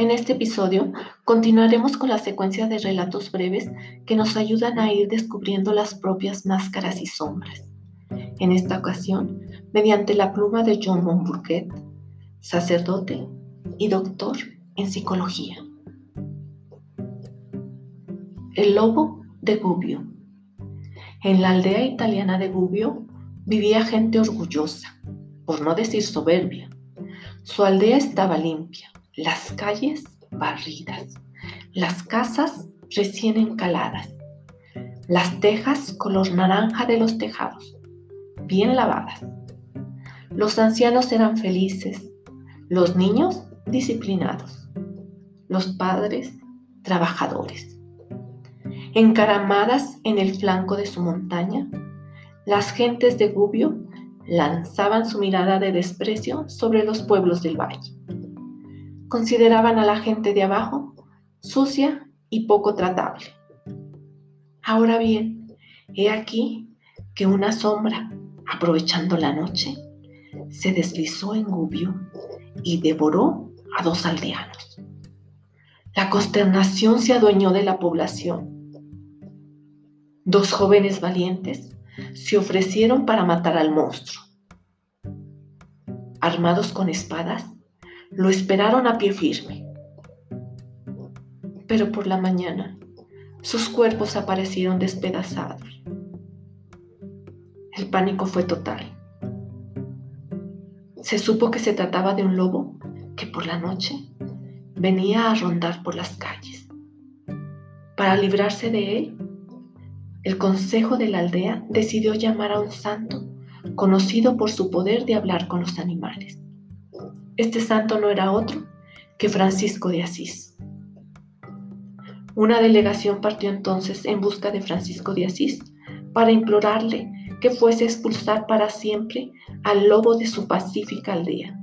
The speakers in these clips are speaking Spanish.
En este episodio continuaremos con la secuencia de relatos breves que nos ayudan a ir descubriendo las propias máscaras y sombras. En esta ocasión, mediante la pluma de John Monburquet, sacerdote y doctor en psicología. El lobo de Gubbio. En la aldea italiana de Gubbio vivía gente orgullosa, por no decir soberbia. Su aldea estaba limpia, las calles barridas, las casas recién encaladas, las tejas color naranja de los tejados, bien lavadas. Los ancianos eran felices, los niños disciplinados, los padres trabajadores. Encaramadas en el flanco de su montaña, las gentes de Gubbio lanzaban su mirada de desprecio sobre los pueblos del valle consideraban a la gente de abajo sucia y poco tratable. Ahora bien, he aquí que una sombra, aprovechando la noche, se deslizó en Gubbio y devoró a dos aldeanos. La consternación se adueñó de la población. Dos jóvenes valientes se ofrecieron para matar al monstruo. Armados con espadas, lo esperaron a pie firme. Pero por la mañana sus cuerpos aparecieron despedazados. El pánico fue total. Se supo que se trataba de un lobo que por la noche venía a rondar por las calles. Para librarse de él, el consejo de la aldea decidió llamar a un santo conocido por su poder de hablar con los animales. Este santo no era otro que Francisco de Asís. Una delegación partió entonces en busca de Francisco de Asís para implorarle que fuese a expulsar para siempre al lobo de su pacífica aldea.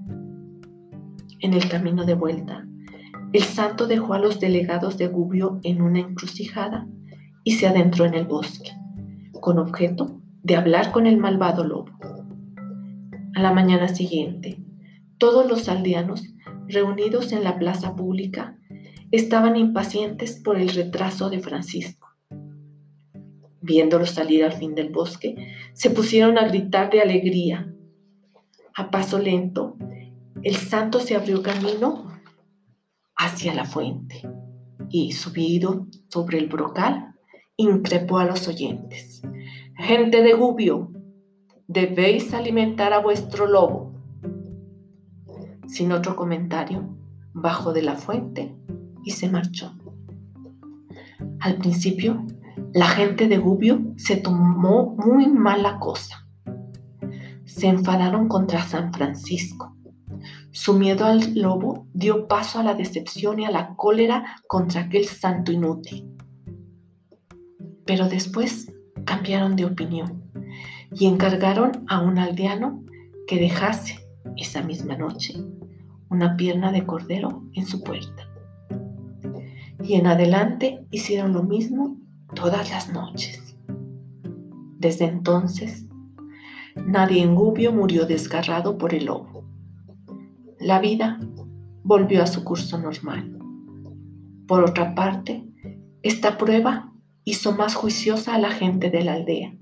En el camino de vuelta, el santo dejó a los delegados de Gubbio en una encrucijada y se adentró en el bosque, con objeto de hablar con el malvado lobo. A la mañana siguiente, todos los aldeanos, reunidos en la plaza pública, estaban impacientes por el retraso de Francisco. Viéndolo salir al fin del bosque, se pusieron a gritar de alegría. A paso lento, el santo se abrió camino hacia la fuente y, subido sobre el brocal, increpó a los oyentes. Gente de Gubbio, debéis alimentar a vuestro lobo sin otro comentario, bajó de la fuente y se marchó. Al principio, la gente de Gubbio se tomó muy mala cosa. Se enfadaron contra San Francisco. Su miedo al lobo dio paso a la decepción y a la cólera contra aquel santo inútil. Pero después cambiaron de opinión y encargaron a un aldeano que dejase esa misma noche una pierna de cordero en su puerta. Y en adelante hicieron lo mismo todas las noches. Desde entonces, nadie en Gubbio murió desgarrado por el lobo. La vida volvió a su curso normal. Por otra parte, esta prueba hizo más juiciosa a la gente de la aldea.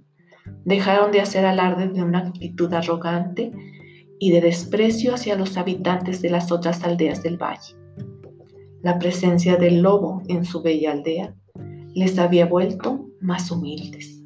Dejaron de hacer alarde de una actitud arrogante y de desprecio hacia los habitantes de las otras aldeas del valle. La presencia del lobo en su bella aldea les había vuelto más humildes.